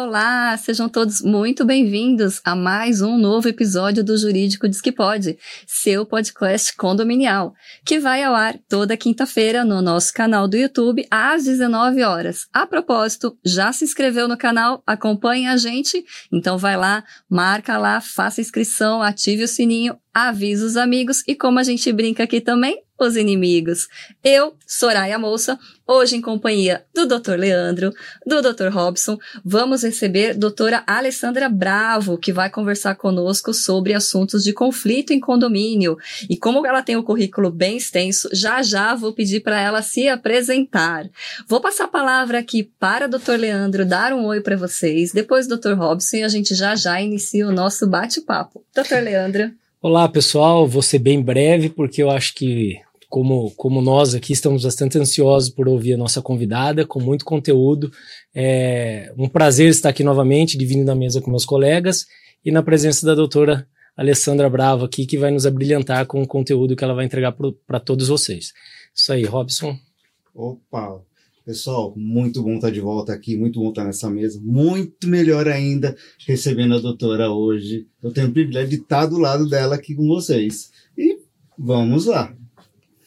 Olá, sejam todos muito bem-vindos a mais um novo episódio do Jurídico Diz que Pode, seu podcast condominial, que vai ao ar toda quinta-feira no nosso canal do YouTube às 19 horas. A propósito, já se inscreveu no canal? Acompanhe a gente? Então vai lá, marca lá, faça inscrição, ative o sininho, avisa os amigos e como a gente brinca aqui também, os inimigos. Eu, Soraya Moça, hoje em companhia do Dr. Leandro, do Dr. Robson, vamos receber doutora Alessandra Bravo, que vai conversar conosco sobre assuntos de conflito em condomínio. E como ela tem o um currículo bem extenso, já já vou pedir para ela se apresentar. Vou passar a palavra aqui para o Dr. Leandro dar um oi para vocês, depois Dr. Robson e a gente já já inicia o nosso bate-papo. Dr. Leandro. Olá, pessoal. Vou ser bem breve, porque eu acho que como, como nós aqui estamos bastante ansiosos por ouvir a nossa convidada, com muito conteúdo. É um prazer estar aqui novamente, dividindo a mesa com meus colegas e na presença da doutora Alessandra Bravo aqui, que vai nos abrilhantar com o conteúdo que ela vai entregar para todos vocês. Isso aí, Robson. Opa, pessoal, muito bom estar de volta aqui, muito bom estar nessa mesa, muito melhor ainda recebendo a doutora hoje. Eu tenho o privilégio de estar do lado dela aqui com vocês. E vamos lá.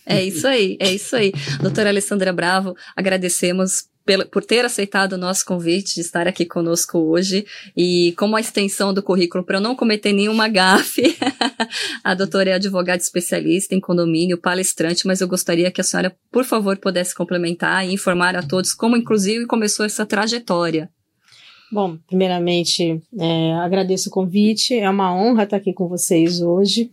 É isso aí, é isso aí. Doutora Alessandra Bravo, agradecemos por ter aceitado o nosso convite de estar aqui conosco hoje e como a extensão do currículo para eu não cometer nenhuma gafe. a doutora é advogada especialista em condomínio, palestrante, mas eu gostaria que a senhora, por favor, pudesse complementar e informar a todos como, inclusive, começou essa trajetória. Bom, primeiramente, é, agradeço o convite, é uma honra estar aqui com vocês hoje.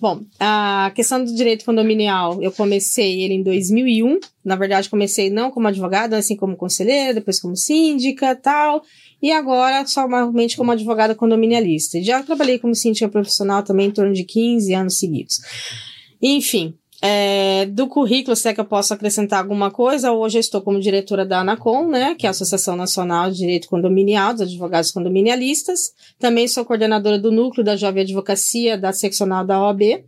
Bom, a questão do direito condominial, eu comecei ele em 2001. Na verdade, comecei não como advogada, assim como conselheira, depois como síndica tal. E agora, somente como advogada condominialista. Já trabalhei como síndica profissional também em torno de 15 anos seguidos. Enfim, é, do currículo, se é que eu posso acrescentar alguma coisa, hoje eu estou como diretora da ANACOM, né, que é a Associação Nacional de Direito Condominial, dos Advogados Condominialistas. Também sou coordenadora do núcleo da Jovem Advocacia da seccional da OAB.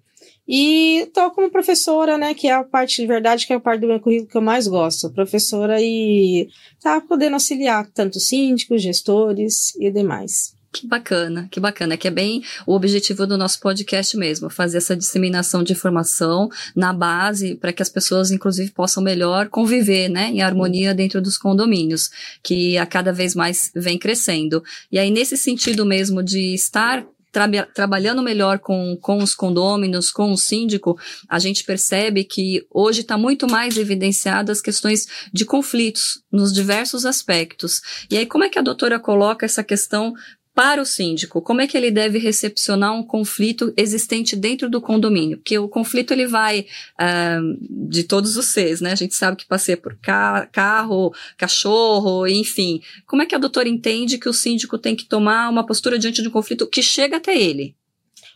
E estou como professora, né, que é a parte de verdade, que é a parte do meu currículo que eu mais gosto. Professora e tá podendo auxiliar tanto síndicos, gestores e demais. Que bacana, que bacana, que é bem o objetivo do nosso podcast mesmo, fazer essa disseminação de informação na base para que as pessoas, inclusive, possam melhor conviver, né, em harmonia dentro dos condomínios, que a cada vez mais vem crescendo. E aí, nesse sentido mesmo de estar Tra trabalhando melhor com, com os condôminos, com o síndico, a gente percebe que hoje está muito mais evidenciado as questões de conflitos nos diversos aspectos. E aí, como é que a doutora coloca essa questão para o síndico, como é que ele deve recepcionar um conflito existente dentro do condomínio? Porque o conflito ele vai uh, de todos os seres, né? A gente sabe que passeia por ca carro, cachorro, enfim. Como é que a doutora entende que o síndico tem que tomar uma postura diante de um conflito que chega até ele?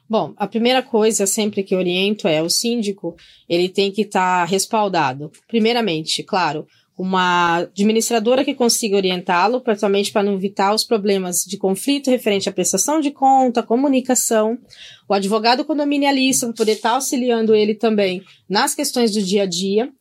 Bom, a primeira coisa sempre que oriento é o síndico, ele tem que estar tá respaldado. Primeiramente, claro, uma administradora que consiga orientá-lo, principalmente para não evitar os problemas de conflito referente à prestação de conta, comunicação, o advogado condominialista para poder estar auxiliando ele também nas questões do dia a dia,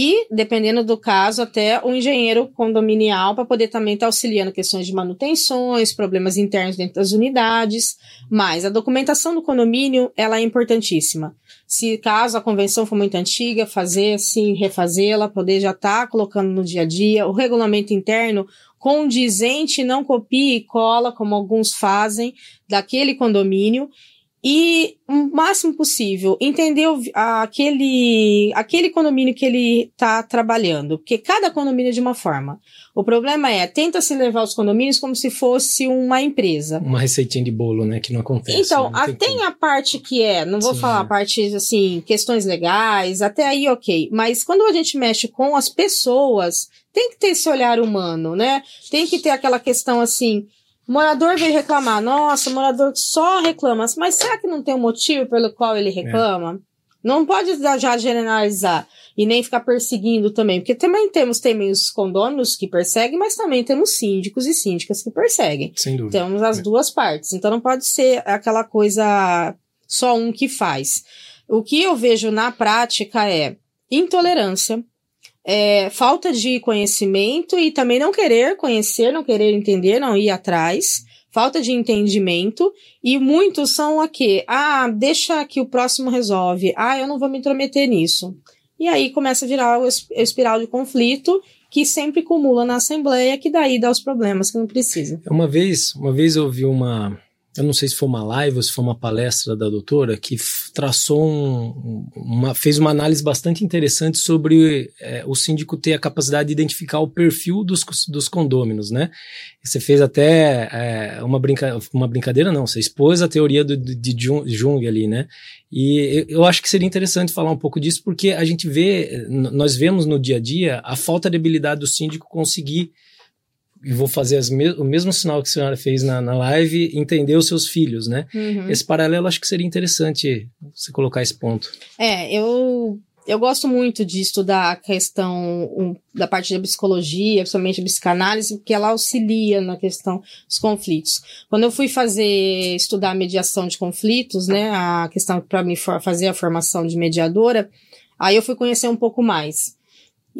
e, dependendo do caso, até o engenheiro condominial para poder também estar tá auxiliando questões de manutenções, problemas internos dentro das unidades. Mas a documentação do condomínio, ela é importantíssima. Se caso a convenção for muito antiga, fazer sim, refazê-la, poder já estar tá colocando no dia a dia. O regulamento interno condizente, não copie e cola, como alguns fazem, daquele condomínio e o máximo possível entender aquele, aquele condomínio que ele está trabalhando, porque cada condomínio é de uma forma. O problema é, tenta se levar os condomínios como se fosse uma empresa. Uma receitinha de bolo, né, que não acontece. Então, né? tem, tem a parte que é, não vou Sim, falar a parte, assim, questões legais, até aí ok, mas quando a gente mexe com as pessoas, tem que ter esse olhar humano, né? Tem que ter aquela questão assim, o morador veio reclamar. Nossa, o morador só reclama. Mas será que não tem um motivo pelo qual ele reclama? É. Não pode já generalizar e nem ficar perseguindo também, porque também temos também os condôminos que perseguem, mas também temos síndicos e síndicas que perseguem. Sem dúvida. Temos as é. duas partes. Então não pode ser aquela coisa só um que faz. O que eu vejo na prática é intolerância, é, falta de conhecimento e também não querer conhecer, não querer entender, não ir atrás, falta de entendimento, e muitos são aqui, ah, deixa que o próximo resolve, ah, eu não vou me intrometer nisso. E aí começa a virar o espiral de conflito que sempre acumula na Assembleia, que daí dá os problemas que não precisa. Uma vez, uma vez eu vi uma, eu não sei se foi uma live ou se foi uma palestra da doutora, que traçou um, uma, fez uma análise bastante interessante sobre é, o síndico ter a capacidade de identificar o perfil dos, dos condôminos, né? Você fez até é, uma, brinca, uma brincadeira, não, você expôs a teoria do, de Jung ali, né? E eu acho que seria interessante falar um pouco disso, porque a gente vê, nós vemos no dia a dia a falta de habilidade do síndico conseguir e vou fazer me o mesmo sinal que a senhora fez na, na live, entender os seus filhos, né? Uhum. Esse paralelo acho que seria interessante você colocar esse ponto. É, eu, eu gosto muito de estudar a questão um, da parte da psicologia, principalmente a psicanálise, porque ela auxilia na questão dos conflitos. Quando eu fui fazer, estudar a mediação de conflitos, né, a questão para me fazer a formação de mediadora, aí eu fui conhecer um pouco mais.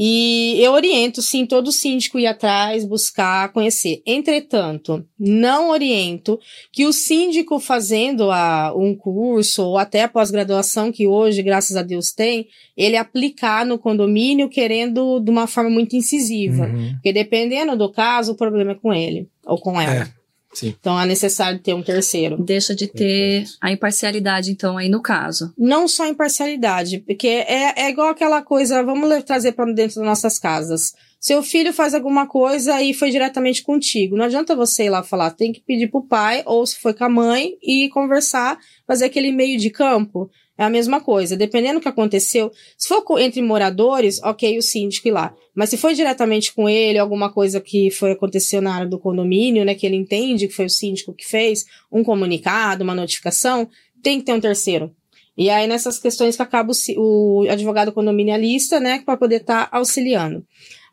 E eu oriento, sim, todo síndico ir atrás, buscar, conhecer. Entretanto, não oriento que o síndico fazendo a, um curso ou até a pós-graduação que hoje, graças a Deus, tem, ele aplicar no condomínio querendo de uma forma muito incisiva. Uhum. Porque dependendo do caso, o problema é com ele ou com ela. É. Sim. Então é necessário ter um terceiro. Deixa de ter a imparcialidade, então, aí no caso. Não só imparcialidade, porque é, é igual aquela coisa, vamos trazer para dentro das nossas casas. Seu filho faz alguma coisa e foi diretamente contigo. Não adianta você ir lá falar, tem que pedir pro pai, ou se foi com a mãe, e conversar, fazer aquele meio de campo. É a mesma coisa. Dependendo do que aconteceu, se for entre moradores, ok, o síndico ir lá. Mas se foi diretamente com ele, alguma coisa que foi aconteceu na área do condomínio, né, que ele entende que foi o síndico que fez, um comunicado, uma notificação, tem que ter um terceiro. E aí nessas questões que acaba o, o advogado condominialista, né, para poder estar tá auxiliando.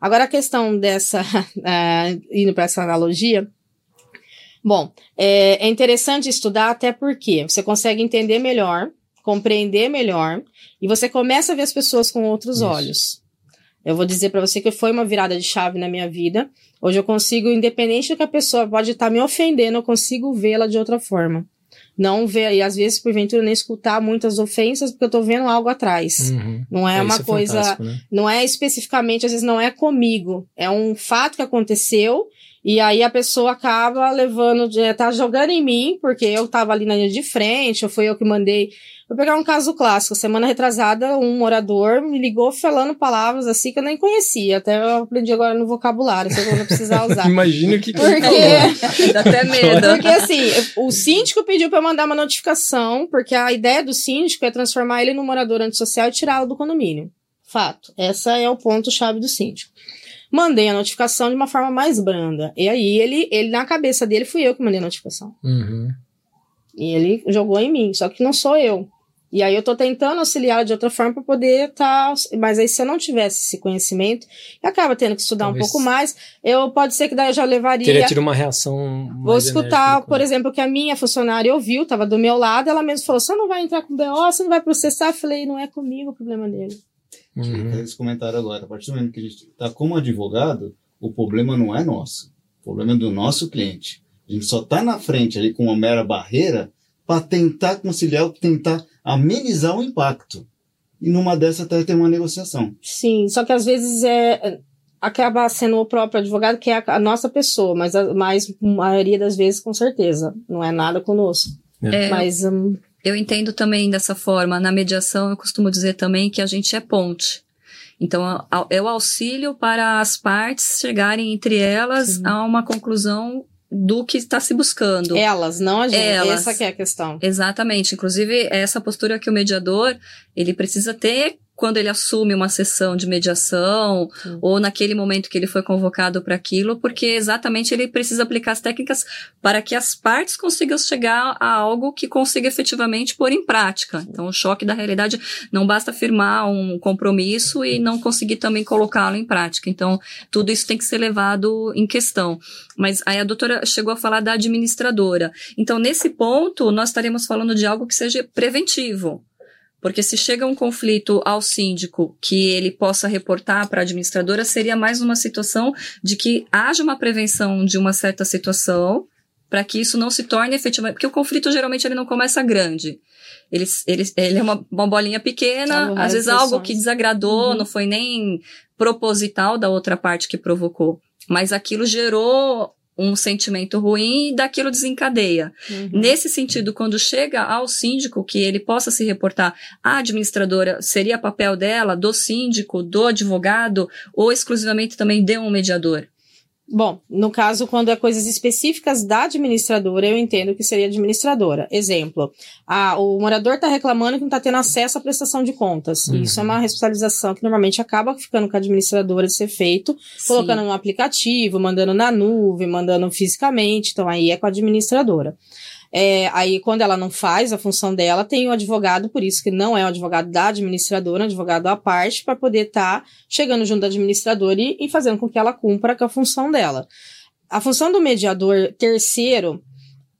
Agora a questão dessa, uh, indo para essa analogia, bom, é, é interessante estudar até porque você consegue entender melhor compreender melhor e você começa a ver as pessoas com outros Isso. olhos. Eu vou dizer para você que foi uma virada de chave na minha vida. Hoje eu consigo, independente do que a pessoa pode estar tá me ofendendo, eu consigo vê-la de outra forma. Não ver, e às vezes, porventura, nem escutar muitas ofensas, porque eu tô vendo algo atrás. Uhum. Não é, é uma é coisa. Né? Não é especificamente, às vezes não é comigo. É um fato que aconteceu e aí a pessoa acaba levando, tá jogando em mim, porque eu tava ali na linha de frente, ou foi eu que mandei. Vou pegar um caso clássico. Semana retrasada, um morador me ligou falando palavras assim que eu nem conhecia. Até eu aprendi agora no vocabulário, se eu vou precisar usar. Imagina que Porque... Dá até medo. Porque assim, o síndico pediu para mandar uma notificação, porque a ideia do síndico é transformar ele num morador antissocial e tirá-lo do condomínio. Fato. Essa é o ponto-chave do síndico. Mandei a notificação de uma forma mais branda. E aí, ele, ele na cabeça dele, fui eu que mandei a notificação. Uhum. E ele jogou em mim, só que não sou eu. E aí eu tô tentando auxiliar de outra forma para poder estar. Tá, mas aí se eu não tivesse esse conhecimento, acaba tendo que estudar Talvez um pouco mais. Eu pode ser que daí eu já levaria. Teria tido uma reação. Vou escutar, por exemplo, que a minha funcionária ouviu, tava do meu lado, ela mesmo falou: você não vai entrar com BO, você não vai processar. Eu falei, não é comigo o problema dele. Uhum. Esse comentário agora. A partir do momento que a gente está como advogado, o problema não é nosso. O problema é do nosso cliente. A gente só está na frente ali com uma mera barreira para tentar conciliar, tentar amenizar o impacto. E numa dessa até ter uma negociação. Sim, só que às vezes é acaba sendo o próprio advogado que é a, a nossa pessoa, mas a, mas a maioria das vezes com certeza não é nada conosco. É. Mas um, eu entendo também dessa forma. Na mediação, eu costumo dizer também que a gente é ponte. Então, é o auxílio para as partes chegarem entre elas Sim. a uma conclusão do que está se buscando. Elas, não a gente. Elas. Essa é a questão. Exatamente. Inclusive, essa postura que o mediador, ele precisa ter quando ele assume uma sessão de mediação Sim. ou naquele momento que ele foi convocado para aquilo, porque exatamente ele precisa aplicar as técnicas para que as partes consigam chegar a algo que consiga efetivamente pôr em prática. Então, o choque da realidade não basta firmar um compromisso e não conseguir também colocá-lo em prática. Então, tudo isso tem que ser levado em questão. Mas aí a doutora chegou a falar da administradora. Então, nesse ponto, nós estaremos falando de algo que seja preventivo. Porque se chega um conflito ao síndico que ele possa reportar para a administradora, seria mais uma situação de que haja uma prevenção de uma certa situação para que isso não se torne efetivamente. Porque o conflito geralmente ele não começa grande. Ele, ele, ele é uma, uma bolinha pequena, às vezes algo que desagradou, uhum. não foi nem proposital da outra parte que provocou. Mas aquilo gerou um sentimento ruim e daquilo desencadeia. Uhum. Nesse sentido, quando chega ao síndico, que ele possa se reportar à administradora, seria papel dela, do síndico, do advogado, ou exclusivamente também de um mediador? Bom, no caso, quando é coisas específicas da administradora, eu entendo que seria administradora. Exemplo, a, o morador está reclamando que não está tendo acesso à prestação de contas. Uhum. Isso é uma responsabilização que normalmente acaba ficando com a administradora de ser feito, Sim. colocando no aplicativo, mandando na nuvem, mandando fisicamente. Então, aí é com a administradora. É, aí, quando ela não faz a função dela, tem o advogado, por isso que não é o advogado da administradora, é um advogado à parte, para poder estar tá chegando junto da administradora e, e fazendo com que ela cumpra com a função dela. A função do mediador terceiro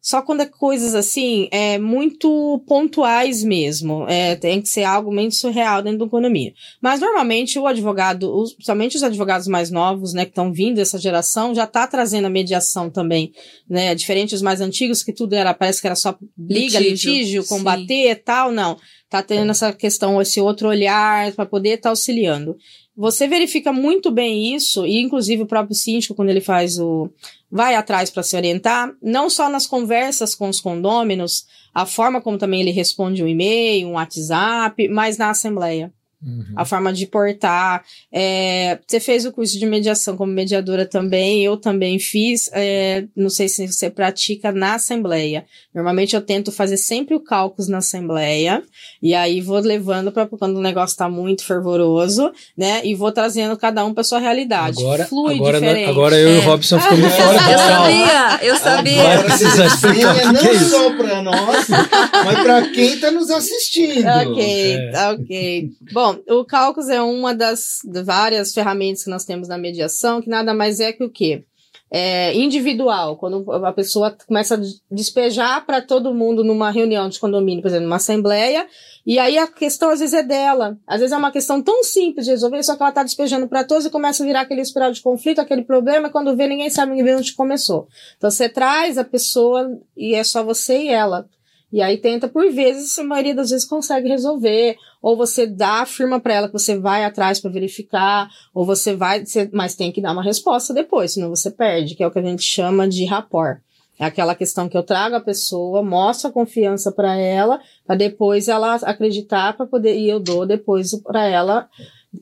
só quando é coisas assim, é muito pontuais mesmo. É, tem que ser algo meio surreal dentro do condomínio. Mas normalmente o advogado, os, principalmente os advogados mais novos, né, que estão vindo dessa geração, já está trazendo a mediação também, né? Diferente dos mais antigos, que tudo era, parece que era só liga, litígio, litígio combater e tal, não. Tá tendo essa questão, esse outro olhar para poder estar tá auxiliando. Você verifica muito bem isso, e inclusive o próprio síndico, quando ele faz o. vai atrás para se orientar, não só nas conversas com os condôminos, a forma como também ele responde um e-mail, um WhatsApp, mas na assembleia. Uhum. A forma de portar. É, você fez o curso de mediação como mediadora também, eu também fiz. É, não sei se você pratica na Assembleia. Normalmente eu tento fazer sempre o cálculo na Assembleia, e aí vou levando para quando o negócio está muito fervoroso, né? E vou trazendo cada um para sua realidade. Agora, Flui agora, diferente. agora eu é. e o é. Robson ficamos fora Eu sabia, eu sabia. Agora precisa explicar é não que é só para nós, mas para quem está nos assistindo. Ok, é. ok. Bom, o Cálculos é uma das várias ferramentas que nós temos na mediação, que nada mais é que o quê? É individual, quando a pessoa começa a despejar para todo mundo numa reunião de condomínio, por exemplo, numa assembleia, e aí a questão às vezes é dela. Às vezes é uma questão tão simples de resolver, só que ela está despejando para todos e começa a virar aquele espiral de conflito, aquele problema, quando vê, ninguém sabe onde começou. Então você traz a pessoa e é só você e ela. E aí tenta por vezes, a maioria das vezes consegue resolver, ou você dá, afirma para ela que você vai atrás para verificar, ou você vai, mas tem que dar uma resposta depois, senão você perde, que é o que a gente chama de rapport. É aquela questão que eu trago a pessoa, mostro a confiança para ela, para depois ela acreditar para poder e eu dou depois para ela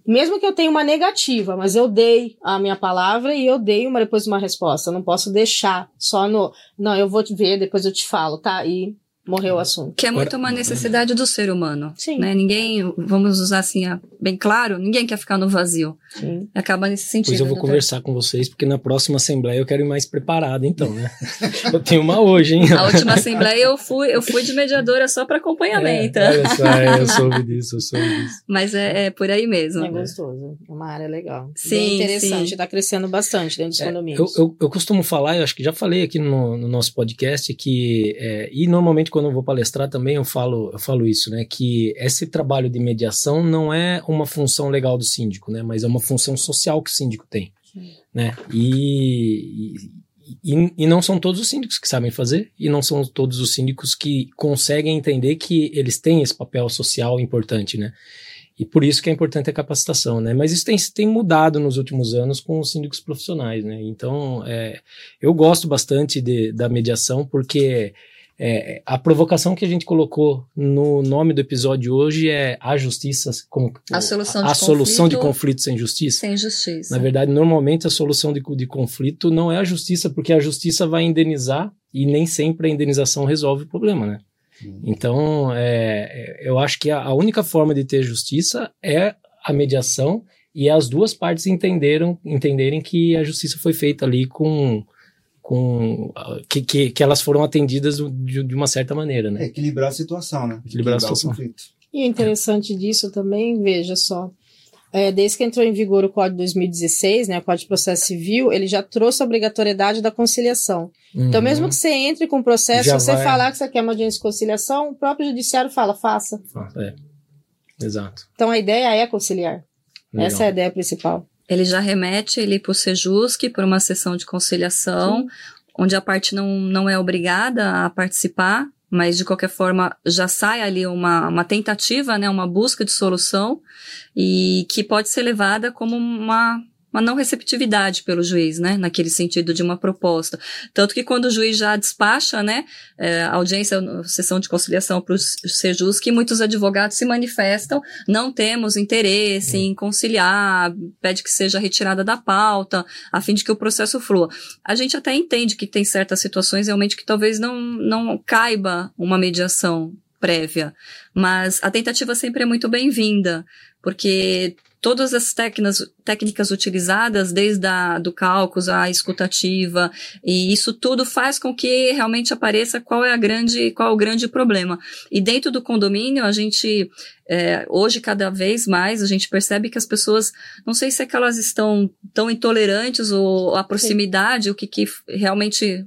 mesmo que eu tenha uma negativa, mas eu dei a minha palavra e eu dei uma depois uma resposta. Eu não posso deixar só no, não, eu vou te ver, depois eu te falo, tá? E morreu o assunto. Que é muito uma necessidade do ser humano. Sim. Né? Ninguém, vamos usar assim, bem claro, ninguém quer ficar no vazio. Sim. Acaba nesse sentido. Pois eu vou doutor. conversar com vocês, porque na próxima assembleia eu quero ir mais preparado, então, né? eu tenho uma hoje, hein? A última assembleia eu fui, eu fui de mediadora só para acompanhamento. É, olha só, é, eu soube disso, eu soube disso. Mas é, é por aí mesmo. É gostoso. É uma área legal. Sim. Bem interessante, está crescendo bastante dentro dos é, condomínios. Eu, eu, eu, costumo falar, eu acho que já falei aqui no, no nosso podcast, que, é, e normalmente quando eu vou palestrar também eu falo, eu falo isso, né? Que esse trabalho de mediação não é uma função legal do síndico, né? Mas é uma função social que o síndico tem, Sim. né? E, e, e, não são todos os síndicos que sabem fazer, e não são todos os síndicos que conseguem entender que eles têm esse papel social importante, né? E por isso que é importante a capacitação, né? Mas isso tem, tem mudado nos últimos anos com os síndicos profissionais, né? Então, é, eu gosto bastante de, da mediação porque é, a provocação que a gente colocou no nome do episódio hoje é a justiça como a solução, de, a conflito, solução de conflito sem justiça. Sem justiça. Na verdade, normalmente a solução de, de conflito não é a justiça, porque a justiça vai indenizar e nem sempre a indenização resolve o problema, né? Então, é, é, eu acho que a, a única forma de ter justiça é a mediação e as duas partes entenderam, entenderem que a justiça foi feita ali com com que, que, que elas foram atendidas de, de uma certa maneira, né? É equilibrar a situação, né? Equilibrar, equilibrar a situação. E é interessante disso também, veja só, é, desde que entrou em vigor o Código 2016, né, o Código de Processo Civil, ele já trouxe a obrigatoriedade da conciliação. Então, uhum. Então, mesmo que você entre com o processo, já se você vai... falar que você quer uma audiência de conciliação, o próprio judiciário fala, faça. É. Exato. Então a ideia é conciliar. Legal. Essa é a ideia principal. Ele já remete ele para o Sejusc, por uma sessão de conciliação, Sim. onde a parte não, não é obrigada a participar, mas de qualquer forma já sai ali uma, uma tentativa, né, uma busca de solução, e que pode ser levada como uma, uma não receptividade pelo juiz, né, naquele sentido de uma proposta. Tanto que quando o juiz já despacha, né, é, audiência, sessão de conciliação para o Sejus, que muitos advogados se manifestam, não temos interesse em conciliar, pede que seja retirada da pauta, a fim de que o processo flua. A gente até entende que tem certas situações realmente que talvez não, não caiba uma mediação prévia, mas a tentativa sempre é muito bem-vinda, porque todas as técnicas, técnicas utilizadas, desde a, do cálculo, a escutativa, e isso tudo faz com que realmente apareça qual é a grande, qual é o grande problema. E dentro do condomínio, a gente, é, hoje cada vez mais, a gente percebe que as pessoas, não sei se é que elas estão tão intolerantes ou a proximidade, o que, que realmente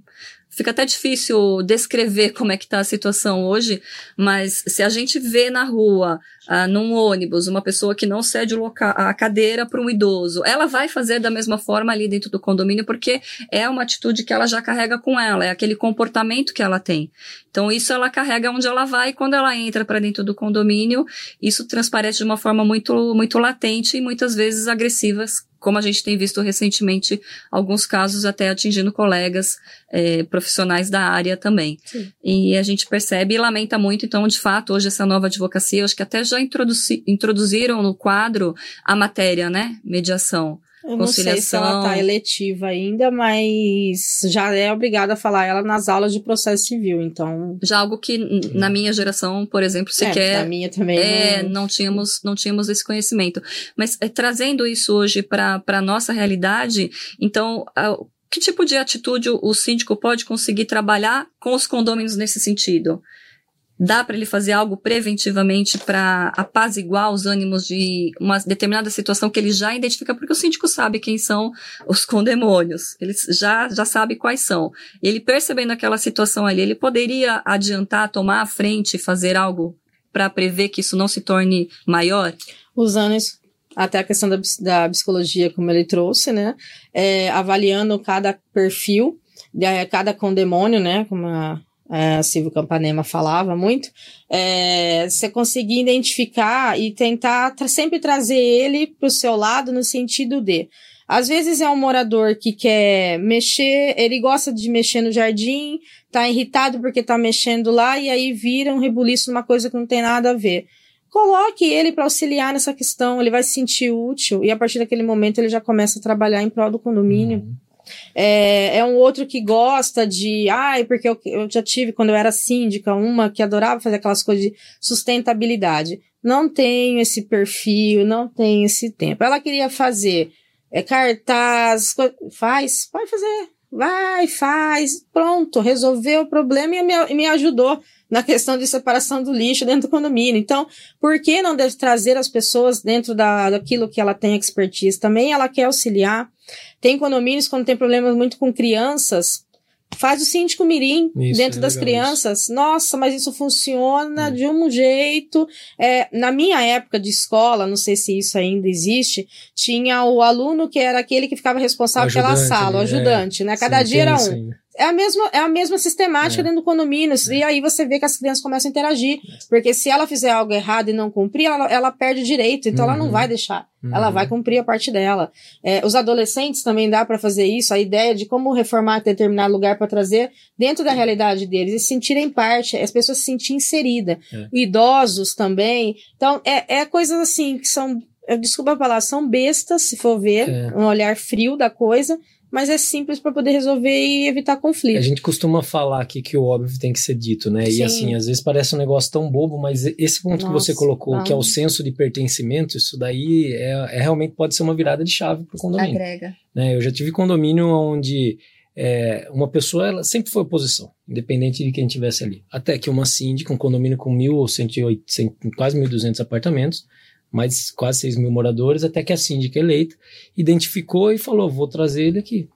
fica até difícil descrever como é que está a situação hoje, mas se a gente vê na rua, ah, num ônibus, uma pessoa que não cede a cadeira para um idoso, ela vai fazer da mesma forma ali dentro do condomínio, porque é uma atitude que ela já carrega com ela, é aquele comportamento que ela tem. Então, isso ela carrega onde ela vai, quando ela entra para dentro do condomínio, isso transparece de uma forma muito, muito latente e muitas vezes agressivas, como a gente tem visto recentemente, alguns casos até atingindo colegas eh, profissionais da área também. Sim. E a gente percebe e lamenta muito, então, de fato, hoje essa nova advocacia, eu acho que até já introduzi introduziram no quadro a matéria, né? Mediação. Eu não sei se ela Conciliação. está eletiva ainda, mas já é obrigada a falar ela nas aulas de processo civil, então. Já algo que na minha geração, por exemplo, É, sequer a minha também. É, não- não tínhamos, não tínhamos esse conhecimento. Mas é, trazendo isso hoje para a nossa realidade, então, a- que tipo de atitude o, o síndico pode conseguir trabalhar com os condôminos nesse sentido? Dá para ele fazer algo preventivamente para apaziguar os ânimos de uma determinada situação que ele já identifica, porque o síndico sabe quem são os condemônios, ele já, já sabe quais são. Ele percebendo aquela situação ali, ele poderia adiantar, tomar a frente fazer algo para prever que isso não se torne maior? Usando isso, até a questão da, da psicologia, como ele trouxe, né? É, avaliando cada perfil, de- cada condemônio, né? Como a, a Silvio Campanema falava muito, é, você conseguir identificar e tentar tra- sempre trazer ele para o seu lado no sentido de. Às vezes é um morador que quer mexer, ele gosta de mexer no jardim, tá irritado porque tá mexendo lá e aí vira um rebuliço numa coisa que não tem nada a ver. Coloque ele para auxiliar nessa questão, ele vai se sentir útil e a partir daquele momento ele já começa a trabalhar em prol do condomínio. Uhum. É, é um outro que gosta de, ai, porque eu, eu já tive quando eu era síndica, uma que adorava fazer aquelas coisas de sustentabilidade. Não tenho esse perfil, não tenho esse tempo. Ela queria fazer é, cartaz, faz, pode fazer, vai, faz, pronto, resolveu o problema e me, e me ajudou na questão de separação do lixo dentro do condomínio. Então, por que não deve trazer as pessoas dentro da, daquilo que ela tem expertise também? Ela quer auxiliar. Tem condomínios quando tem problemas muito com crianças, faz o síndico mirim Isso, dentro é das crianças. Nossa, mas isso funciona É. de um jeito. É, na minha época de escola, não sei se isso ainda existe, tinha o aluno que era aquele que ficava responsável O pela ajudante sala, o ali, é. ajudante, né? Cada Sim, dia era isso um. ainda. É a mesma, é a mesma sistemática É. dentro do condomínio. E aí você vê que as crianças começam a interagir. Porque se ela fizer algo errado e não cumprir, ela, ela perde direito. Então ela não Uhum. vai deixar. Ela Uhum. vai cumprir a parte dela. É, os adolescentes também dá para fazer isso. A ideia de como reformar determinado lugar para trazer dentro da realidade deles e se sentirem parte, as pessoas se sentirem inseridas. É. Idosos também. Então, é, é coisas assim que são. Desculpa a palavra, são bestas, se for ver, É. um olhar frio da coisa, mas é simples para poder resolver e evitar conflito. A gente costuma falar aqui que o óbvio tem que ser dito, né? Sim. E assim, às vezes parece um negócio tão bobo, mas esse ponto que você Nossa, colocou, que é o senso de pertencimento, isso daí é, é realmente pode ser uma virada de chave para o condomínio. Agrega. né? Eu já tive condomínio onde é, uma pessoa ela sempre foi oposição, independente de quem tivesse ali. Até que uma síndica, um condomínio com 1.108, cem- quase 1.200 apartamentos, mais quase 6 mil moradores, até que a síndica eleita identificou e falou: vou trazer ele aqui.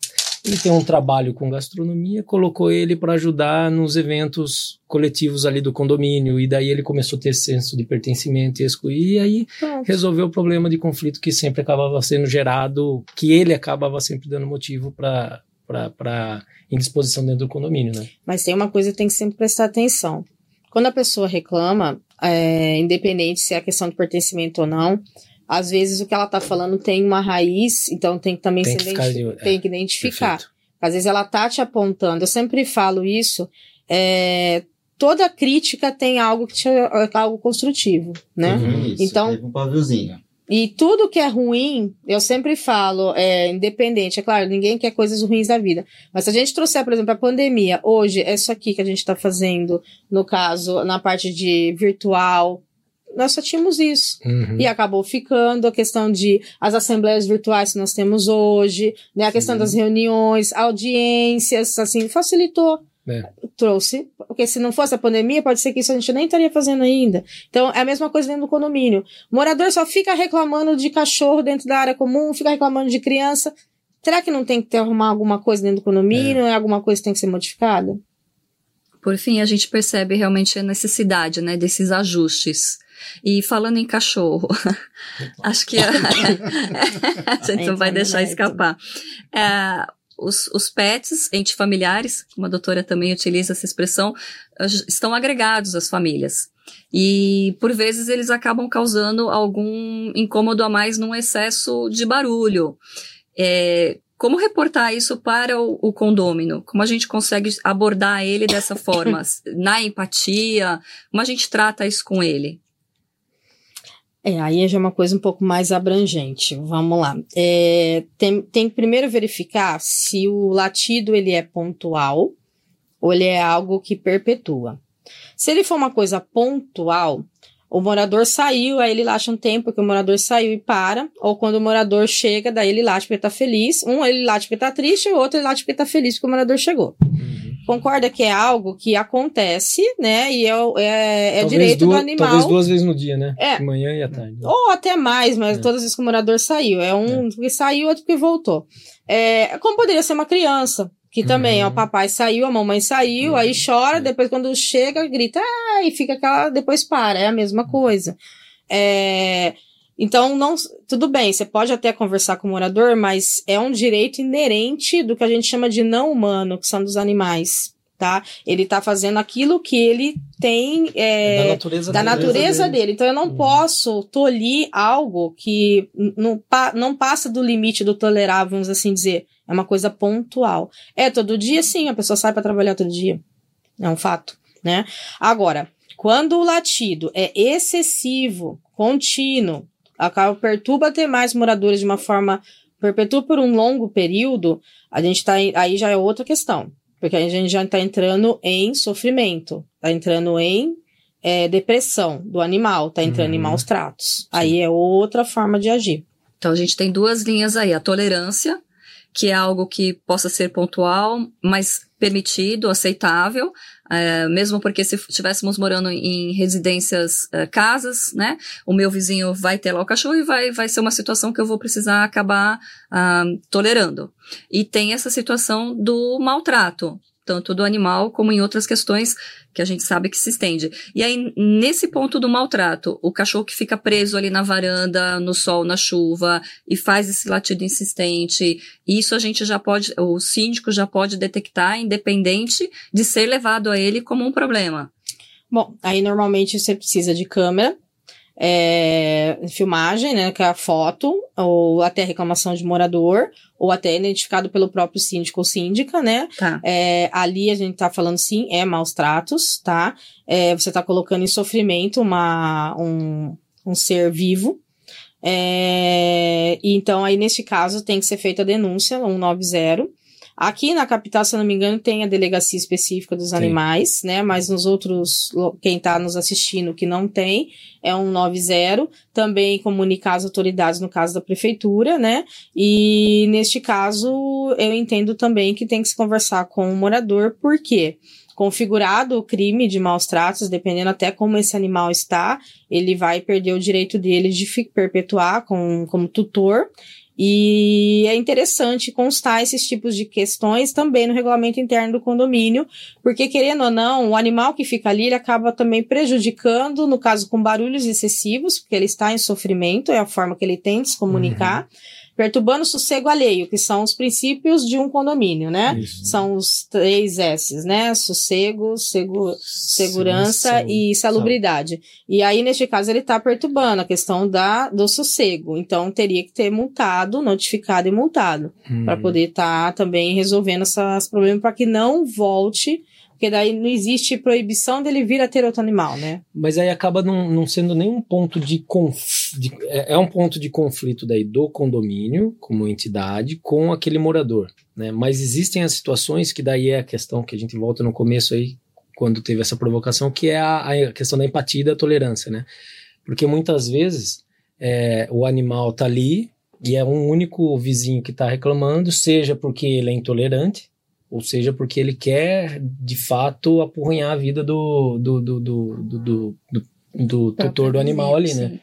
Ele tem um trabalho com gastronomia, colocou ele para ajudar nos eventos coletivos ali do condomínio, e daí ele começou a ter senso de pertencimento e excluir, e aí Pronto. resolveu o problema de conflito que sempre acabava sendo gerado, que ele acabava sempre dando motivo para para indisposição dentro do condomínio, né? Mas tem uma coisa que tem que sempre prestar atenção. Quando a pessoa reclama, é, independente se é questão de pertencimento ou não, às vezes o que ela está falando tem uma raiz, então tem que também Tem se que de- tem é, que identificar. Perfeito. Às vezes ela tá te apontando. Eu sempre falo isso. é, toda crítica tem algo que te, algo construtivo, né? Uhum. Isso, Então- um paviozinho. E tudo que é ruim, eu sempre falo, é independente. É claro, ninguém quer coisas ruins da vida. Mas se a gente trouxer, por exemplo, a pandemia, hoje, é isso aqui que a gente está fazendo, no caso, na parte de virtual, nós só tínhamos isso. Uhum. E acabou ficando a questão de as assembleias virtuais que nós temos hoje, né? A questão Sim. das reuniões, audiências, assim, facilitou. É. Trouxe. Porque se não fosse a pandemia, pode ser que isso a gente nem estaria fazendo ainda. Então, é a mesma coisa dentro do condomínio. O morador só fica reclamando de cachorro dentro da área comum, fica reclamando de criança. Será que não tem que ter arrumar alguma coisa dentro do condomínio? É. Alguma coisa que tem que ser modificada? Por fim, a gente percebe realmente a necessidade, né, desses ajustes. E falando em cachorro, acho que a, a gente não vai deixar escapar. É, os, os pets, entes familiares, como a doutora também utiliza essa expressão, aj- estão agregados às famílias. E, por vezes, eles acabam causando algum incômodo a mais num excesso de barulho. É, como reportar isso para o, o condômino? Como a gente consegue abordar ele dessa forma? Na empatia? Como a gente trata isso com ele? É, aí já é uma coisa um pouco mais abrangente. Vamos lá. É, tem, tem que primeiro verificar se o latido ele é pontual ou ele é algo que perpetua. Se ele for uma coisa pontual, o morador saiu, aí ele late um tempo que o morador saiu e para, ou quando o morador chega, daí ele late porque tá feliz. Um ele late porque tá triste, o outro ele late porque tá feliz porque o morador chegou. Uhum. Concorda que é algo que acontece, né? E é, é, é direito duas, do animal. Talvez duas vezes no dia, né? É. De manhã e à tarde. Ou até mais, mas É. todas as vezes que o morador saiu. É um que saiu, outro que voltou. É, como poderia ser uma criança, que também, Uhum. ó, o papai saiu, a mamãe saiu, Uhum. aí chora, depois quando chega, grita, ah, e fica aquela, depois para, é a mesma coisa. É, então, não, tudo bem, você pode até conversar com o morador, mas é um direito inerente do que a gente chama de não humano, que são dos animais, tá? Ele tá fazendo aquilo que ele tem, é, da natureza, da natureza dele. Então eu não Uhum. posso tolir algo que não, pa- não passa do limite do tolerável, vamos assim dizer. É uma coisa pontual. É todo dia, sim, a pessoa sai para trabalhar todo dia. É um fato, né? Agora, quando o latido é excessivo, contínuo, acaba perturba até mais moradores de uma forma perpetua por um longo período, a gente tá aí já é outra questão. Porque a gente já está entrando em sofrimento, está entrando em é, depressão do animal, está entrando em Uhum. maus tratos. Aí é outra forma de agir. Então a gente tem duas linhas aí: a tolerância, que é algo que possa ser pontual, mas permitido, aceitável, é, mesmo porque se estivéssemos morando em residências, é, casas, né? O meu vizinho vai ter lá o cachorro e vai, vai ser uma situação que eu vou precisar acabar ah, tolerando. E tem essa situação do maltrato, tanto do animal como em outras questões que a gente sabe que se estende. E aí, nesse ponto do maltrato, o cachorro que fica preso ali na varanda, no sol, na chuva, e faz esse latido insistente, isso a gente já pode, o síndico já pode detectar, independente de ser levado a ele como um problema. Bom, aí normalmente você precisa de câmera, é, filmagem, né, que é a foto, ou até reclamação de morador, ou até identificado pelo próprio síndico ou síndica, né? Tá. É, ali a gente tá falando sim, é maus tratos, tá? É, você tá colocando em sofrimento uma, um, um ser vivo. É, então, aí, neste caso, tem que ser feita a denúncia, 190. Aqui na capital, se eu não me engano, tem a delegacia específica dos Tem. animais, né? Mas nos outros, quem tá nos assistindo que não tem, é 190. Também comunicar as autoridades no caso da prefeitura, né? E neste caso, eu entendo também que tem que se conversar com o morador, porque configurado o crime de maus tratos, dependendo até como esse animal está, ele vai perder o direito dele de perpetuar com, como tutor. E é interessante constar esses tipos de questões também no regulamento interno do condomínio, porque querendo ou não, o animal que fica ali, ele acaba também prejudicando, no caso com barulhos excessivos, porque ele está em sofrimento, é a forma que ele tem de se comunicar. Uhum perturbando o sossego alheio, que são os princípios de um condomínio, né? Isso. São os três S's, né? Sossego, segu segurança sim, e salubridade. E aí, neste caso, ele está perturbando a questão da, do sossego. Então, teria que ter multado, notificado e multado, hum. para poder estar tá também resolvendo esses problemas, para que não volte porque daí não existe proibição dele vir a ter outro animal, né? Mas aí acaba não, não sendo nenhum ponto de conflito. É, é um ponto de conflito daí do condomínio, como entidade, com aquele morador. Né? Mas existem as situações que daí é a questão que a gente volta no começo aí, quando teve essa provocação, que é a, a questão da empatia e da tolerância, né? Porque muitas vezes é, o animal tá ali e é um único vizinho que está reclamando, seja porque ele é intolerante, ou seja, porque ele quer, de fato, apurrinhar a vida do, do, do, do, do, tutor do animal ali, né?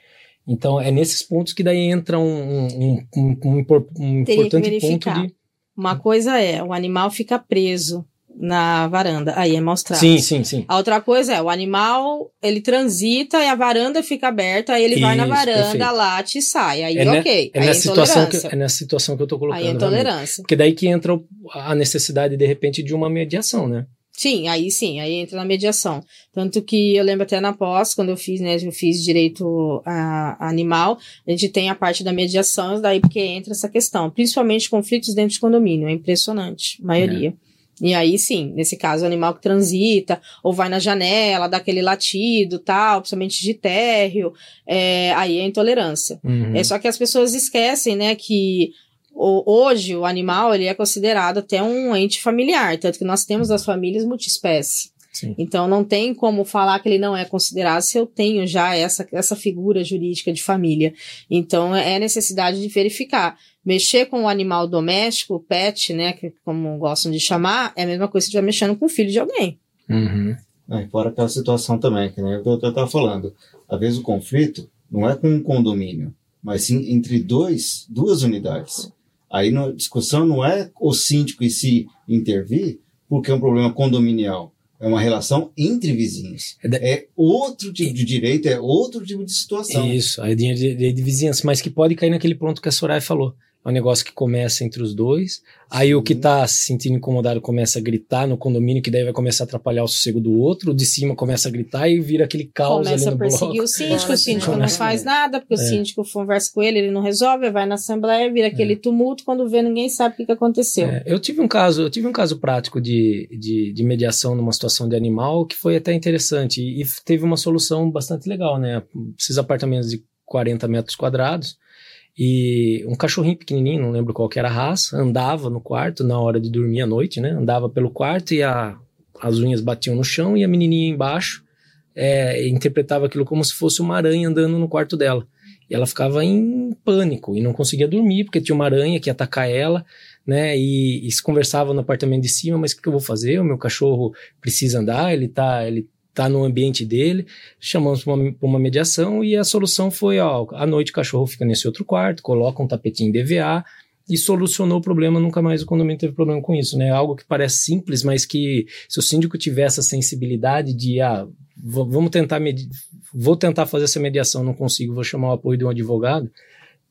Então, é nesses pontos que daí entra um, um, um, um, um importante ponto de... Uma coisa é, o animal fica preso na varanda. Aí é mostrado. Sim, sim, sim. A outra coisa é, o animal, ele transita e a varanda fica aberta, aí ele Isso, vai na varanda, perfeito. late e sai. Aí, é ok. É, aí nessa é situação que, é nessa situação que eu tô colocando. Aí é intolerância. Porque daí que entra a necessidade, de repente, de uma mediação, né? Sim, aí sim, aí entra na mediação. Tanto que eu lembro até na pós, quando eu fiz, né, eu fiz direito a, a animal, a gente tem a parte da mediação, daí porque entra essa questão, principalmente conflitos dentro de condomínio, é impressionante, maioria. É. E aí sim, nesse caso, o animal que transita, ou vai na janela, dá aquele latido, tal, principalmente de térreo, é, aí é intolerância. Uhum. É só que as pessoas esquecem, né, que hoje o animal ele é considerado até um ente familiar, tanto que nós temos as famílias multiespécie. Sim. Então não tem como falar que ele não é considerado se eu tenho já essa, essa figura jurídica de família. Então é necessidade de verificar. Mexer com o animal doméstico, o pet, né, que como gostam de chamar, é a mesma coisa que estiver mexendo com o filho de alguém. Uhum. É, fora aquela situação também, que nem eu estava falando. Às vezes o conflito não é com um condomínio, mas sim entre dois, duas unidades. Aí a discussão não é o síndico em si intervir, porque é um problema condominial é uma relação entre vizinhos. É, é outro tipo de direito, é outro tipo de situação. Isso, é de, de, de vizinhança, mas que pode cair naquele ponto que a Soraya falou. É um negócio que começa entre os dois. Aí Sim. o que tá se sentindo incomodado começa a gritar no condomínio, que daí vai começar a atrapalhar o sossego do outro. O de cima começa a gritar e vira aquele caos começa ali no bloco. Começa a perseguir o síndico, o síndico não faz nada, porque é. o síndico conversa com ele, ele não resolve, vai na assembleia, vira aquele é. tumulto, quando vê ninguém sabe o que, que aconteceu. É. Eu tive um caso, eu tive um caso prático de, de, de, mediação numa situação de animal que foi até interessante e, e teve uma solução bastante legal, né? Esses apartamentos de 40 metros quadrados, e um cachorrinho pequenininho, não lembro qual era a raça, andava no quarto na hora de dormir à noite, né? Andava pelo quarto e a, as unhas batiam no chão e a menininha embaixo é, interpretava aquilo como se fosse uma aranha andando no quarto dela. E ela ficava em pânico e não conseguia dormir porque tinha uma aranha que ia atacar ela, né? E, e se conversava no apartamento de cima, mas o que, que eu vou fazer? O meu cachorro precisa andar, ele tá, ele está no ambiente dele, chamamos para uma, uma, mediação e a solução foi, ó, à noite o cachorro fica nesse outro quarto, coloca um tapetinho DVA e solucionou o problema, nunca mais o condomínio teve problema com isso, né? Algo que parece simples, mas que se o síndico tiver essa sensibilidade de, ah, vamos tentar, vou tentar fazer essa mediação, não consigo, vou chamar o apoio de um advogado,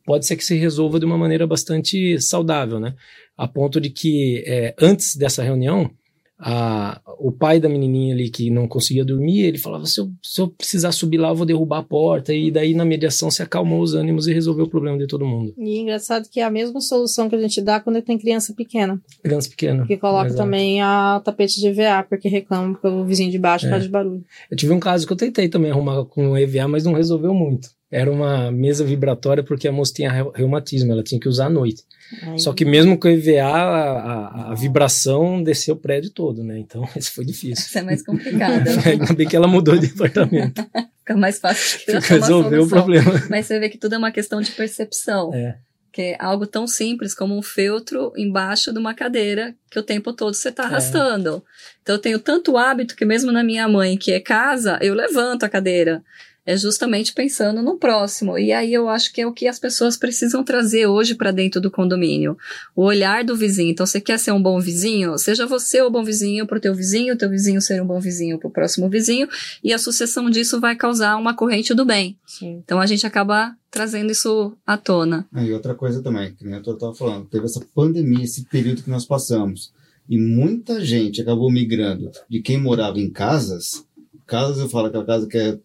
pode ser que se resolva de uma maneira bastante saudável, né? A ponto de que, é, antes dessa reunião, a, o pai da menininha ali que não conseguia dormir, ele falava: se eu, se eu precisar subir lá, eu vou derrubar a porta. E daí na mediação se acalmou os ânimos e resolveu o problema de todo mundo. E engraçado que é a mesma solução que a gente dá quando tem criança pequena. Criança pequena. Que coloca também a tapete de EVA, porque reclama porque o vizinho de baixo é. faz barulho. Eu tive um caso que eu tentei também arrumar com o EVA, mas não resolveu muito. Era uma mesa vibratória porque a moça tinha reumatismo, ela tinha que usar à noite. Ai. Só que mesmo com o EVA, a, a, a, vibração desceu o prédio todo, né? Então, isso foi difícil. Isso é mais complicado. Ainda bem que ela mudou de apartamento. Fica mais fácil. Resolveu o problema. Mas você vê que tudo é uma questão de percepção. É. Que é algo tão simples como um feltro embaixo de uma cadeira que o tempo todo você está é. arrastando. É. Então, eu tenho tanto hábito que mesmo na minha mãe, que é casa, eu levanto a cadeira. É justamente pensando no próximo. E aí eu acho que é o que as pessoas precisam trazer hoje para dentro do condomínio. O olhar do vizinho. Então, você quer ser um bom vizinho? Seja você o bom vizinho para o teu vizinho, o teu vizinho ser um bom vizinho para o próximo vizinho, e a sucessão disso vai causar uma corrente do bem. Sim. Então, a gente acaba trazendo isso à tona. Ah, e outra coisa também, que nem a estava falando, teve essa pandemia, esse período que nós passamos, e muita gente acabou migrando de quem morava em casas, casas eu falo aquela casa que é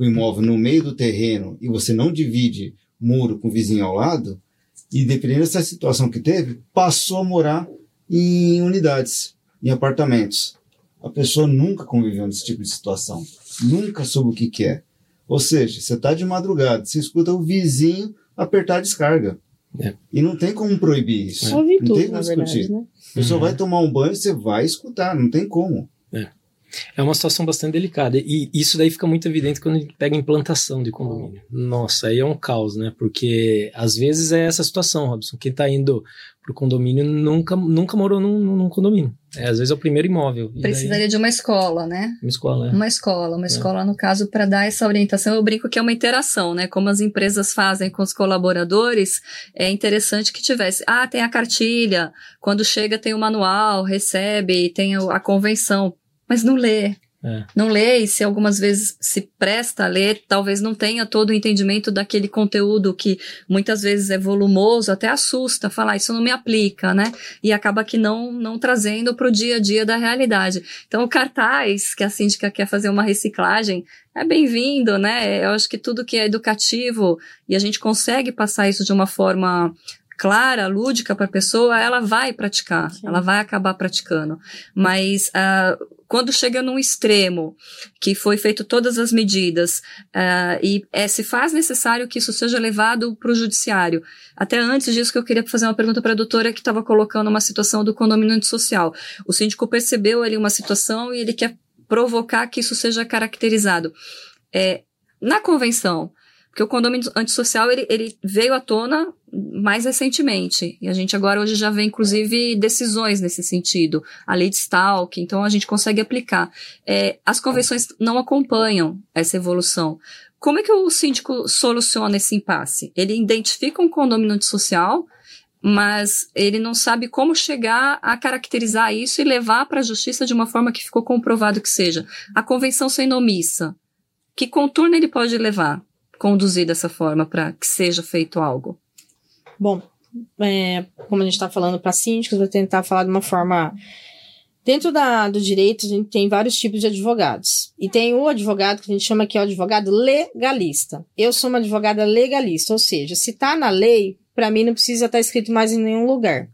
o imóvel no meio do terreno e você não divide muro com o vizinho ao lado, e dependendo dessa situação que teve, passou a morar em unidades, em apartamentos. A pessoa nunca conviveu nesse tipo de situação, nunca soube o que, que é. Ou seja, você está de madrugada, você escuta o vizinho apertar a descarga. É. E não tem como proibir isso. É. Não tem como discutir. Verdade, né? A pessoa uhum. vai tomar um banho, você vai escutar, não tem como. É. Uma situação bastante delicada. E isso daí fica muito evidente quando a gente pega implantação de condomínio. Nossa, aí é um caos, né? Porque às vezes é essa situação, Robson. Quem está indo pro condomínio nunca, nunca morou num, num condomínio. É, às vezes é o primeiro imóvel. Precisaria daí... de uma escola, né? Uma escola, é. Uma escola, uma é. escola, no caso, para dar essa orientação. Eu brinco que é uma interação, né? Como as empresas fazem com os colaboradores, é interessante que tivesse. Ah, tem a cartilha, quando chega tem o manual, recebe, tem a convenção mas não lê. É. Não lê, e se algumas vezes se presta a ler, talvez não tenha todo o entendimento daquele conteúdo que muitas vezes é volumoso, até assusta, falar, ah, isso não me aplica, né? E acaba que não, não trazendo para o dia a dia da realidade. Então, o cartaz, que a síndica quer fazer uma reciclagem, é bem-vindo, né? Eu acho que tudo que é educativo e a gente consegue passar isso de uma forma clara, lúdica para a pessoa, ela vai praticar, Sim. ela vai acabar praticando. Mas uh, quando chega num extremo, que foi feito todas as medidas, uh, e é, se faz necessário que isso seja levado para o judiciário. Até antes disso, que eu queria fazer uma pergunta para a doutora que estava colocando uma situação do condomínio antissocial. O síndico percebeu ali uma situação e ele quer provocar que isso seja caracterizado. É, na convenção, porque o condomínio antissocial ele, ele veio à tona mais recentemente. E a gente agora hoje já vê, inclusive, decisões nesse sentido. A lei de Stalk, então a gente consegue aplicar. É, as convenções não acompanham essa evolução. Como é que o síndico soluciona esse impasse? Ele identifica um condomínio antissocial, mas ele não sabe como chegar a caracterizar isso e levar para a justiça de uma forma que ficou comprovado que seja. A convenção sendo omissa. Que contorno ele pode levar, conduzir dessa forma para que seja feito algo? Bom, é, como a gente está falando para síndicos, vou tentar falar de uma forma. Dentro da, do direito, a gente tem vários tipos de advogados. E tem o advogado que a gente chama que é o advogado legalista. Eu sou uma advogada legalista, ou seja, se está na lei, para mim não precisa estar tá escrito mais em nenhum lugar.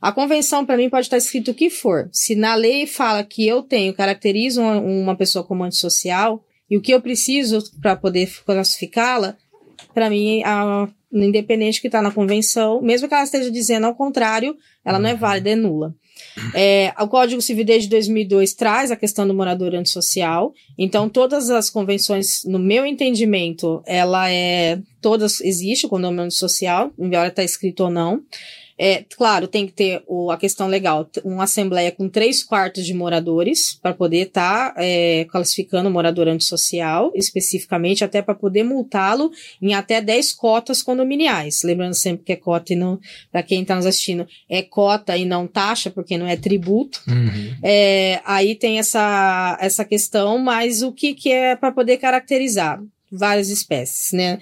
A convenção, para mim, pode estar tá escrito o que for. Se na lei fala que eu tenho, caracterizo uma, uma pessoa como antissocial, e o que eu preciso para poder classificá-la, para mim, a, independente que está na convenção, mesmo que ela esteja dizendo ao contrário, ela não é uhum. válida, é nula. É, o Código Civil desde 2002 traz a questão do morador antissocial. Então, todas as convenções, no meu entendimento, ela é. Todas existe o condomínio antissocial, embora está escrito ou não. É, claro, tem que ter o, a questão legal, uma assembleia com três quartos de moradores, para poder estar tá, é, classificando o morador antissocial, especificamente, até para poder multá-lo em até 10 cotas condominiais. Lembrando sempre que é cota e não, para quem está nos assistindo, é cota e não taxa, porque não é tributo. Uhum. É, aí tem essa, essa questão, mas o que, que é para poder caracterizar? várias espécies, né?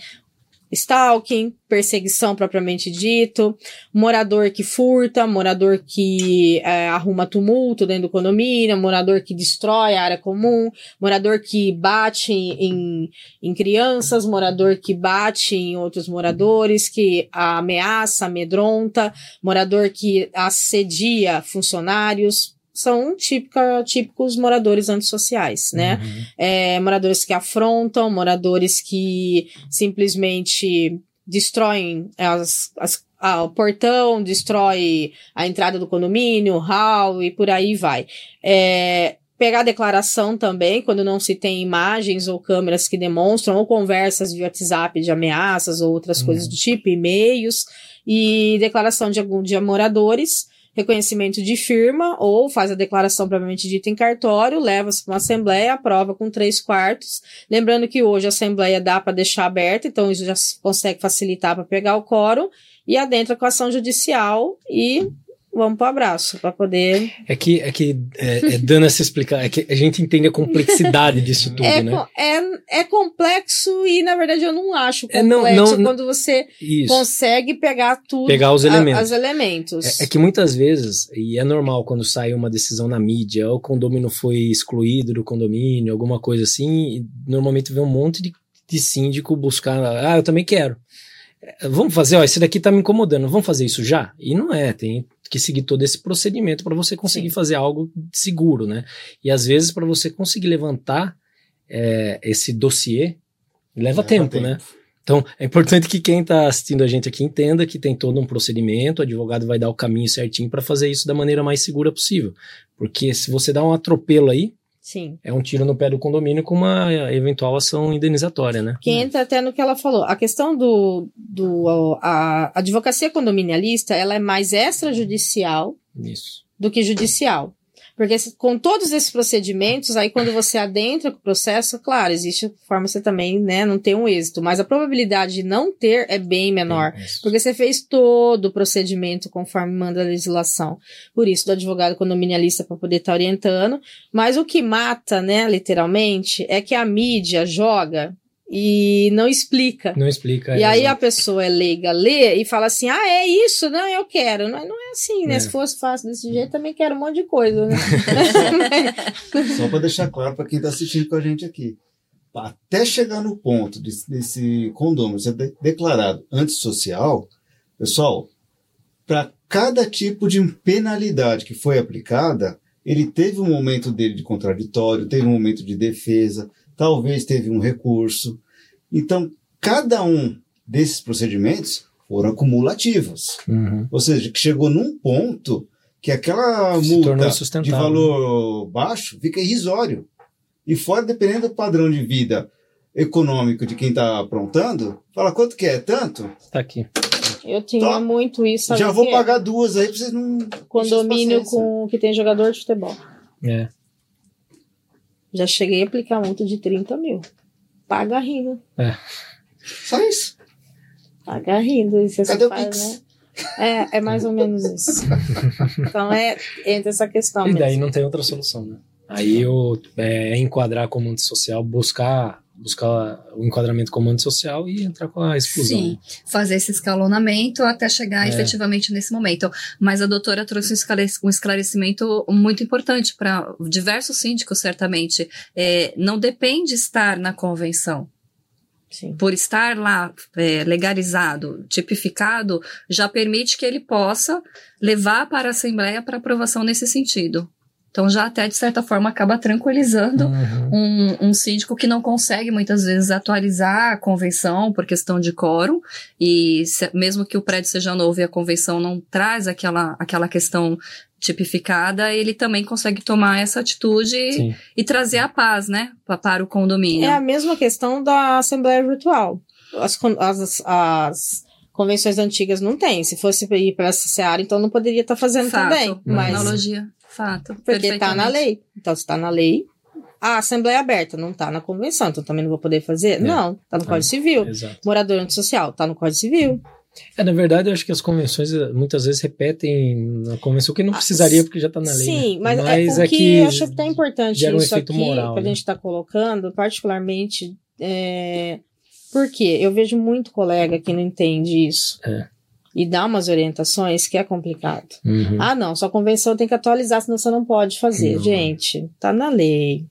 Stalking, perseguição propriamente dito, morador que furta, morador que é, arruma tumulto dentro do condomínio, morador que destrói a área comum, morador que bate em, em crianças, morador que bate em outros moradores, que ameaça, amedronta, morador que assedia funcionários, são típica, típicos moradores antissociais, né? Uhum. É, moradores que afrontam, moradores que simplesmente destroem as, as o portão, destrói a entrada do condomínio, o hall e por aí vai. É, pegar a declaração também, quando não se tem imagens ou câmeras que demonstram, ou conversas de WhatsApp de ameaças ou outras uhum. coisas do tipo, e-mails, e declaração de algum de moradores reconhecimento de firma ou faz a declaração propriamente dita em cartório, leva-se para uma assembleia, aprova com três quartos. Lembrando que hoje a assembleia dá para deixar aberta, então isso já consegue facilitar para pegar o quórum e adentra com a ação judicial e vamos para o abraço para poder. É que, é que é, é dando essa explicação, é que a gente entende a complexidade disso tudo, é, né? É, é complexo e, na verdade, eu não acho complexo É, não, não, quando você Isso. consegue pegar tudo. Pegar os a- elementos. as elementos. É, é que muitas vezes, e é normal quando sai uma decisão na mídia, ou o condomínio foi excluído do condomínio, alguma coisa assim, e normalmente vê um monte de, de síndico buscar, ah, eu também quero. É, Vamos fazer, ó, esse daqui tá me incomodando, vamos fazer isso já? E não é, tem que seguir todo esse procedimento para você conseguir Sim. fazer algo seguro, né? E às vezes para você conseguir levantar é, esse dossiê, leva, Leva tempo, né? Então, é importante que quem está assistindo a gente aqui entenda que tem todo um procedimento, o advogado vai dar o caminho certinho para fazer isso da maneira mais segura possível. Porque se você dá um atropelo aí, Sim. é um tiro no pé do condomínio com uma eventual ação indenizatória, né? Que entra até no que ela falou. A questão do, do a advocacia condominialista, ela é mais extrajudicial Isso. do que judicial. Porque com todos esses procedimentos, aí quando você adentra com o processo, claro, existe forma você também, né, não ter um êxito, mas a probabilidade de não ter é bem menor. Isso. Porque você fez todo o procedimento conforme manda a legislação. Por isso, do advogado condominialista para poder estar orientando. Mas o que mata, né, literalmente, é que a mídia joga e não explica. Não explica. E é, aí a pessoa é leiga, lê e fala assim: ah, é isso, não, eu quero. Não, é- não é assim, né? É. Se fosse fácil desse jeito, também quero um monte de coisa, né? Só para deixar claro para quem está assistindo com a gente aqui. Até chegar no ponto desse, desse condômino ser de- declarado antissocial, pessoal, para cada tipo de penalidade que foi aplicada, ele teve um momento dele de contraditório, teve um momento de defesa, talvez teve um recurso. Então, cada um desses procedimentos foram acumulativos. Uhum. Ou seja, que chegou num ponto que aquela Se tornou multa de valor baixo fica irrisório. E fora, dependendo do padrão de vida econômico de quem está aprontando, fala quanto que é? Tanto? Tá aqui. Eu tinha Tá. muito isso. Já vou pagar duas aí pra vocês não. Condomínio com que tem jogador de futebol. É. Já cheguei a aplicar multa de 30 mil. Paga rindo. Só isso. Paga rindo. E você Cadê o faz, Pix? né? É, é mais ou menos isso. Então é entre essa questão E daí mesmo. não tem outra solução, né? Aí eu é, enquadrar como antissocial, buscar, buscar o enquadramento como antissocial e entrar com a exclusão. Sim, fazer esse escalonamento até chegar É. efetivamente nesse momento. Mas a doutora trouxe um um esclarecimento muito importante para diversos síndicos, certamente. É, não depende estar na convenção. Sim. Por estar lá é, legalizado, tipificado, já permite que ele possa levar para a Assembleia para aprovação nesse sentido. Então, já até, de certa forma, acaba tranquilizando Uhum. um, um síndico que não consegue muitas vezes atualizar a convenção por questão de quórum e se- mesmo que o prédio seja novo e a convenção não traz aquela, aquela questão tipificada, ele também consegue tomar essa atitude e, e trazer a paz, né, pa- para o condomínio. É a mesma questão da Assembleia Virtual. As, as, as convenções antigas não tem. Se fosse ir para essa seara, então não poderia estar fazendo fato, também. Mas analogia, fato. porque está na lei. Então, se está na lei, a Assembleia é aberta, não está na convenção, então também não vou poder fazer? Não, está no É. Código Civil. Exato. Morador antissocial, está no Código Civil. É, na verdade, eu acho que as convenções eh, muitas vezes repetem na convenção que não Ah, precisaria porque já está na lei. Sim, né? mas, é o que eu acho até importante um isso aqui, moral, que a né? gente está colocando, particularmente, é... porque eu vejo muito colega que não entende isso. É. E dá umas orientações que é complicado. Uhum. Ah, não, sua convenção tem que atualizar, senão você não pode fazer. Não. Gente, tá na lei.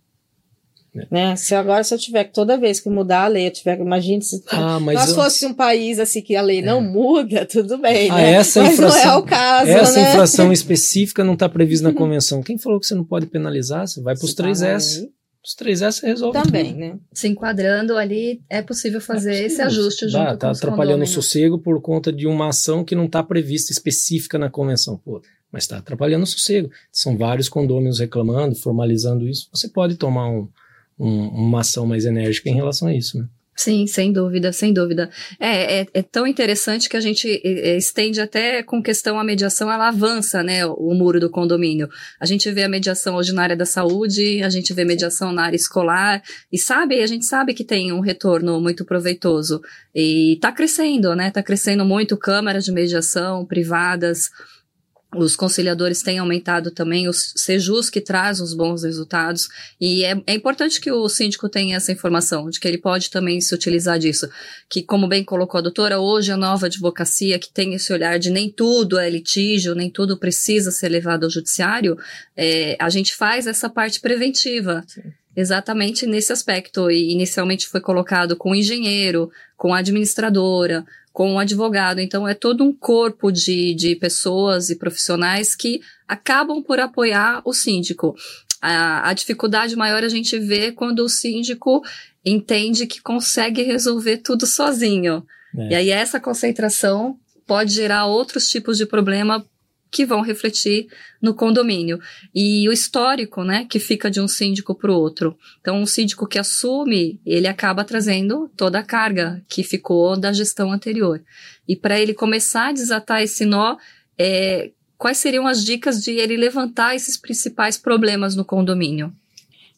É. Né? Se agora, se eu tiver que toda vez que mudar a lei, eu tiver que. Imagina se Ah, mas nós eu- fosse um país assim que a lei não muda, tudo bem, Ah, né? essa Mas não é infração- o caso, essa né? infração específica não está prevista na convenção. Quem falou que você não pode penalizar? Você vai para os tá na 3S. Os 3S você resolve Também, tudo. né? Se enquadrando ali, é possível fazer É esse ajuste junto Dá, com tá os atrapalhando o sossego por conta de uma ação que não está prevista específica na convenção. Pô, mas está atrapalhando o sossego. São vários condôminos reclamando, formalizando isso. Você pode tomar um- um- uma ação mais enérgica em relação a isso, né? Sim, sem dúvida, sem dúvida. É, é, é tão interessante que a gente estende até com questão a mediação, ela avança, né, o, o, muro do condomínio. A gente vê a mediação hoje na área da saúde, a gente vê mediação na área escolar, e sabe, a gente sabe que tem um retorno muito proveitoso. E tá crescendo, né, tá crescendo muito câmaras de mediação privadas, os conciliadores têm aumentado também, os sejus que trazem os bons resultados, e é, é, importante que o síndico tenha essa informação, de que ele pode também se utilizar disso. Que, como bem colocou a doutora, hoje a nova advocacia, que tem esse olhar de nem tudo é litígio, nem tudo precisa ser levado ao judiciário, é, a gente faz essa parte preventiva. Sim. Exatamente nesse aspecto. E inicialmente foi colocado com engenheiro, com administradora, com um advogado. Então, é todo um corpo de, de pessoas e profissionais que acabam por apoiar o síndico. A, a dificuldade maior a gente vê quando o síndico entende que consegue resolver tudo sozinho. É. E aí, essa concentração pode gerar outros tipos de problema que vão refletir no condomínio. E o histórico, né, que fica de um síndico para o outro. Então, um síndico que assume, ele acaba trazendo toda a carga que ficou da gestão anterior. E para ele começar a desatar esse nó, é, quais seriam as dicas de ele levantar esses principais problemas no condomínio?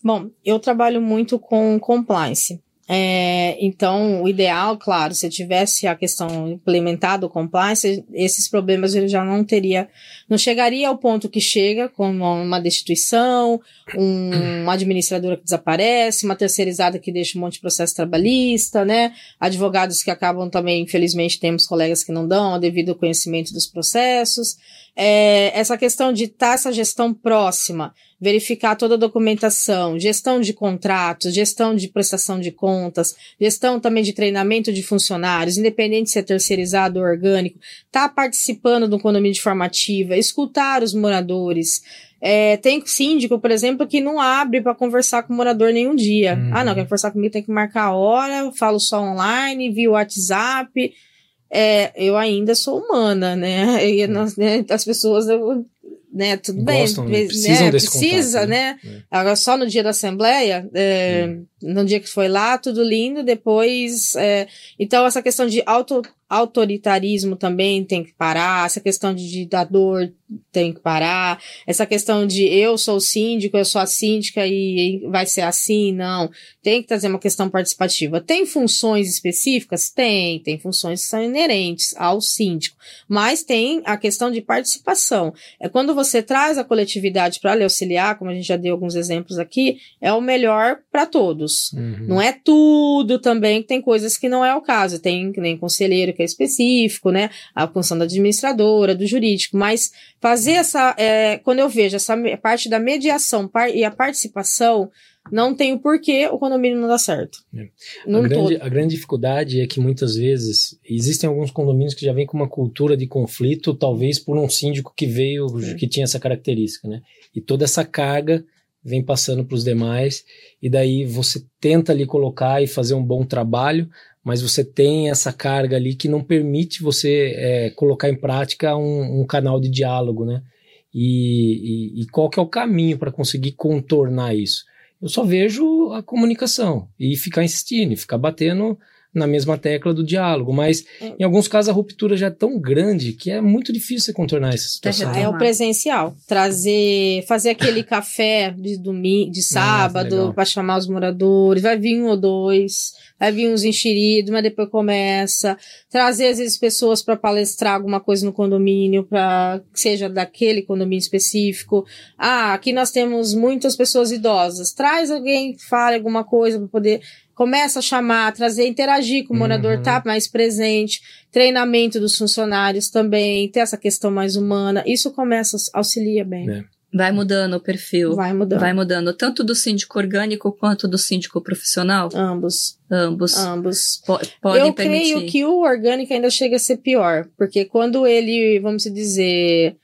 Bom, eu trabalho muito com compliance. É, então, o ideal, claro, se tivesse a questão implementada, o compliance, esses problemas ele já não teria, não chegaria ao ponto que chega, como uma destituição, um, uma administradora que desaparece, uma terceirizada que deixa um monte de processo trabalhista, né? Advogados que acabam também, infelizmente, temos colegas que não dão devido ao conhecimento dos processos. É, essa questão de estar tá essa gestão próxima, verificar toda a documentação, gestão de contratos, gestão de prestação de contas, gestão também de treinamento de funcionários, independente se é terceirizado ou orgânico, tá participando do condomínio de formativa, escutar os moradores. É, tem síndico, por exemplo, que não abre para conversar com o morador nenhum dia. Uhum. Ah, não, quer conversar comigo, tem que marcar a hora, eu falo só online, via WhatsApp. É, eu ainda sou humana, né? E nós, né, as pessoas eu, né? Tudo Gostam, bem, né? Precisam né? precisa, contato, né? né? Agora só no dia da assembleia, é, hum. No dia que foi lá, tudo lindo, depois, é, então essa questão de auto, autoritarismo também tem que parar, essa questão de ditador tem que parar, essa questão de eu sou síndico, eu sou a síndica e vai ser assim, não. Tem que trazer uma questão participativa. Tem funções específicas? Tem, tem funções que são inerentes ao síndico, mas tem a questão de participação. É quando você traz a coletividade para lhe auxiliar, como a gente já deu alguns exemplos aqui, é o melhor para todos. Uhum. Não é tudo também, tem coisas que não é o caso. Tem nem conselheiro que é específico, né? A função da administradora, do jurídico, mas fazer essa, é, quando eu vejo essa parte da mediação e a participação, não tem o porquê o condomínio não dá certo. É. A, grande, a, grande, dificuldade é que muitas vezes existem alguns condomínios que já vêm com uma cultura de conflito, talvez por um síndico que veio, que tinha essa característica, né? E toda essa carga vem passando para os demais, e daí você tenta ali colocar e fazer um bom trabalho, mas você tem essa carga ali que não permite você é, colocar em prática um, um, canal de diálogo, né? E, e, e qual que é o caminho para conseguir contornar isso? Eu só vejo a comunicação e ficar insistindo, ficar batendo na mesma tecla do diálogo, mas é. em alguns casos a ruptura já é tão grande que é muito difícil você contornar essa situação. É o presencial, trazer, fazer aquele café de domingo, de sábado para chamar os moradores, vai vir um ou dois, vai vir uns enxeridos, mas depois começa, trazer às vezes pessoas para palestrar alguma coisa no condomínio, para que seja daquele condomínio específico. Ah, aqui nós temos muitas pessoas idosas, traz alguém que fale alguma coisa para poder começa a chamar, trazer, interagir com o morador, uhum. tá mais presente, treinamento dos funcionários também, ter essa questão mais humana, isso começa, auxilia bem. É. Vai mudando o perfil. Vai mudando. Vai mudando, tanto do síndico orgânico quanto do síndico profissional? Ambos. Ambos. Ambos. P podem Eu permitir. creio que o orgânico ainda chega a ser pior, porque quando ele, vamos dizer,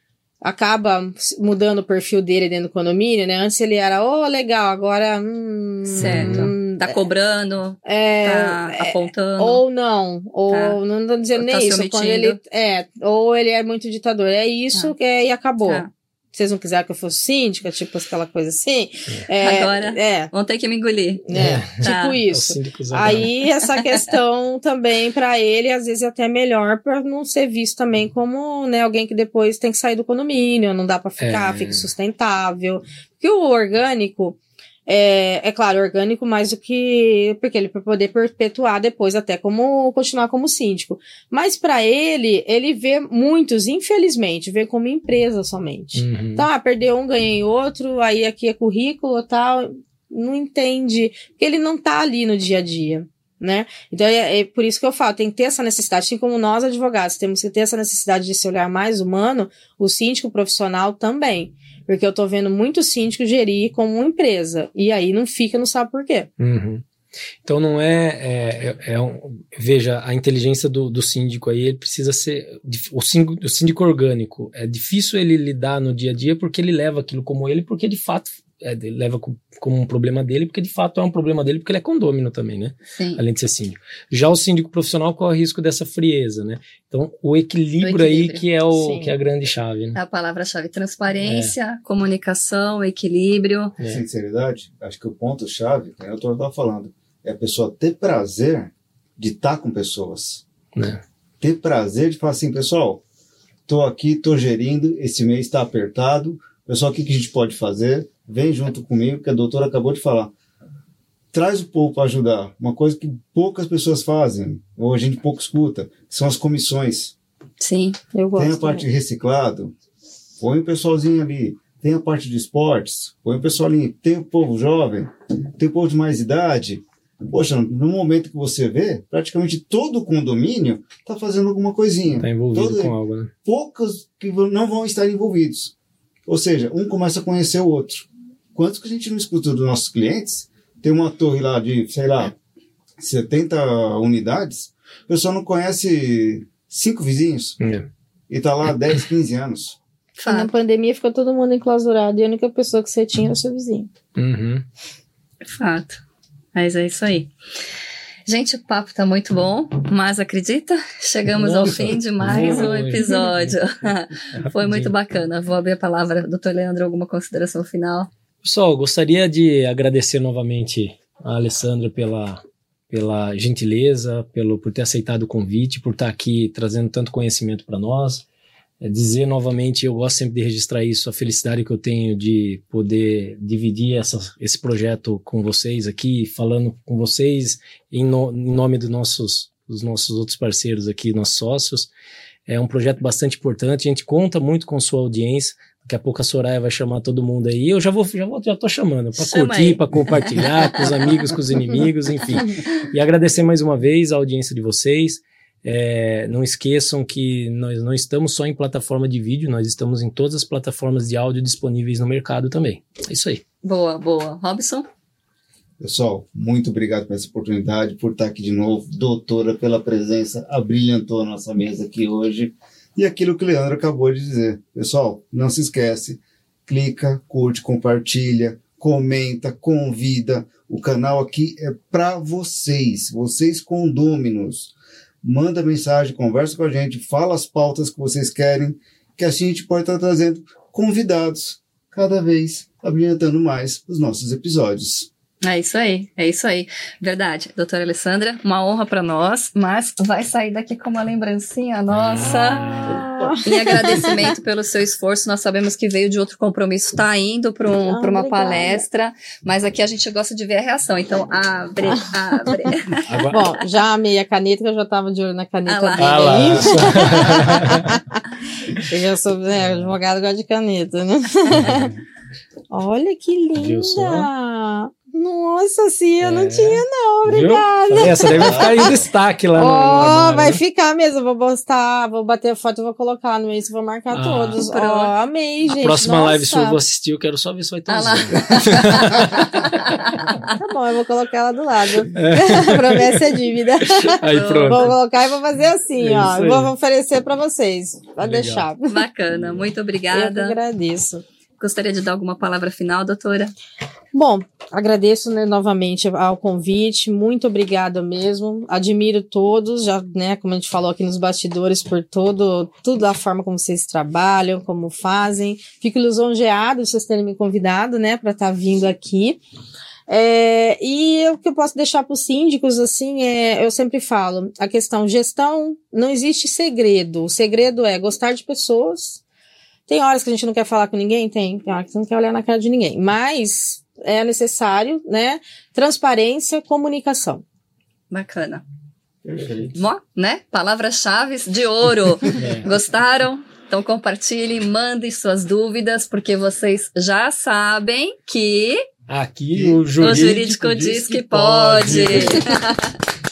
acaba mudando o perfil dele dentro do condomínio, né? Antes ele era, oh, legal, agora. Hum, certo. Hum, tá cobrando, é, tá é, apontando. Ou não, ou tá. não tô dizendo nem tá isso. Quando ele, é, ou ele é muito ditador. É isso tá. que é, e acabou. Tá. Vocês não quiseram que eu fosse síndica, tipo aquela coisa assim. É, Agora É, vão ter que me engolir. é, Tá. tipo É o isso. Aí essa questão também pra ele às vezes é até melhor pra não ser visto também como, né, alguém que depois tem que sair do condomínio, não dá pra ficar, É. fica sustentável. Porque o orgânico é, é claro, orgânico mais do que porque ele para poder perpetuar depois até como continuar como síndico. Mas pra ele, ele vê muitos, infelizmente, vê como empresa somente. Uhum. Então, ah, perdeu um, ganhei outro, aí aqui é currículo tal. Não entende, porque ele não tá ali no dia a dia, né? Então, é, é por isso que eu falo, tem que ter essa necessidade, assim como nós advogados temos que ter essa necessidade de se olhar mais humano, o síndico profissional também. Porque eu tô vendo muito síndico gerir como uma empresa, e aí não fica, não sabe por quê. Uhum. Então não é, é, é- é um- veja a inteligência do, do síndico aí ele precisa ser o síndico, o síndico orgânico é difícil ele lidar no dia a dia porque ele leva aquilo como ele porque de fato é, leva co- como um problema dele porque de fato é um problema dele porque ele é condômino também né Sim. além de ser síndico já o síndico profissional corre o risco dessa frieza né então o equilíbrio, aí equilíbrio. que é o Sim. que é a grande chave né É a palavra-chave: transparência, comunicação, equilíbrio. É. Sinceridade, acho que o ponto-chave, que o doutor estava falando, é a pessoa ter prazer de estar com pessoas. né Ter prazer de falar assim, pessoal, tô aqui, tô gerindo, esse mês está apertado, pessoal, o que, que a gente pode fazer? Vem junto comigo, que a doutora acabou de falar. Traz o povo para ajudar. Uma coisa que poucas pessoas fazem, ou a gente pouco escuta, são as comissões. Sim. Eu gosto. Tem a parte de reciclado, põe o pessoalzinho ali. Tem a parte de esportes, põe o pessoal ali. Tem o povo jovem, tem o povo de mais idade. Poxa, no momento que você vê, praticamente todo o condomínio está fazendo alguma coisinha. tá envolvido Todo- com algo né Poucos que não vão estar envolvidos. Ou seja, um começa a conhecer o outro. Quantos que a gente não escuta dos nossos clientes? Tem uma torre lá de, sei lá, 70 unidades, o pessoal não conhece cinco vizinhos É. e tá lá há 10, 15 anos. Na pandemia ficou todo mundo enclausurado e a única pessoa que você tinha era o seu vizinho. Uhum. Fato. Mas é isso aí. Gente, o papo tá muito bom, mas acredita? Chegamos ao Nossa, fim de mais um episódio. Foi muito bacana. Vou abrir a palavra, doutor Leandro, alguma consideração final? Pessoal, gostaria de agradecer novamente a Alessandra pela, pela gentileza, pelo, por ter aceitado o convite, por estar aqui trazendo tanto conhecimento para nós. É dizer novamente, eu gosto sempre de registrar isso, a felicidade que eu tenho de poder dividir essa, esse projeto com vocês aqui, falando com vocês em, no- em nome dos nossos, dos nossos outros parceiros aqui, nossos sócios. É um projeto bastante importante, a gente conta muito com sua audiência. Daqui a pouco a Soraya vai chamar todo mundo aí. Eu já vou, já vou, já tô chamando para Chama curtir, para compartilhar com os amigos, com os inimigos, enfim. E agradecer mais uma vez a audiência de vocês. É, não esqueçam que nós não estamos só em plataforma de vídeo, nós estamos em todas as plataformas de áudio disponíveis no mercado também. É isso aí. Boa, boa. Robson? Pessoal, muito obrigado por essa oportunidade, por estar aqui de novo. Doutora, pela presença, abrilhantou a nossa mesa aqui hoje. E aquilo que o Leandro acabou de dizer. Pessoal, não se esquece, clica, curte, compartilha, comenta, convida. O canal aqui é para vocês, vocês condôminos. Manda mensagem, conversa com a gente, fala as pautas que vocês querem, que assim a gente pode estar trazendo convidados cada vez abrilhantando mais os nossos episódios. É isso aí, é isso aí. Verdade. Doutora Alessandra, uma honra para nós, mas vai sair daqui com uma lembrancinha nossa. Em agradecimento pelo seu esforço, nós sabemos que veio de outro compromisso, está indo para um, Ah, pra uma palestra, mas aqui a gente gosta de ver a reação. Então, abre, abre. Agora, Bom, já amei a caneta, que eu já tava de olho na caneta Ah lá. Ah lá. Eu já sou né, advogado gosta de caneta, né? Olha que Viu só? linda! Nossa, sim, eu não É. tinha, não, obrigada. Essa daí vai ficar em destaque lá no, no Ó, vai né? ficar mesmo. Vou postar, vou bater foto e vou colocar no Insta, vou marcar Ah. todos. Ó, Pronto. amei, A gente. próxima Nossa. live sua eu vou assistir, eu quero só ver se vai ter Ah um. Tá bom, eu vou colocar ela do lado. Promessa é dívida. Aí Vou pronto. colocar e vou fazer assim, É ó. vou oferecer pra vocês. Pode Legal. deixar. Bacana, muito Eu que obrigada. agradeço. Gostaria de dar alguma palavra final, doutora? Bom, agradeço né, novamente ao convite, muito obrigada mesmo. Admiro todos, já, né, como a gente falou aqui nos bastidores, por todo, tudo a forma como vocês trabalham, como fazem. Fico lisonjeado de vocês terem me convidado, né, para estar tá vindo aqui. É, e o que eu posso deixar para os síndicos, assim, é, eu sempre falo, a questão gestão, não existe segredo. O segredo é gostar de pessoas. Tem horas que a gente não quer falar com ninguém? Tem. Tem horas que você não quer olhar na cara de ninguém. Mas é necessário, né? Transparência, comunicação. Bacana. Perfeito. Mó, né? Palavras-chave de ouro. É. Gostaram? Então compartilhe, mandem suas dúvidas, porque vocês já sabem que Aqui o o jurídico, jurídico diz que pode.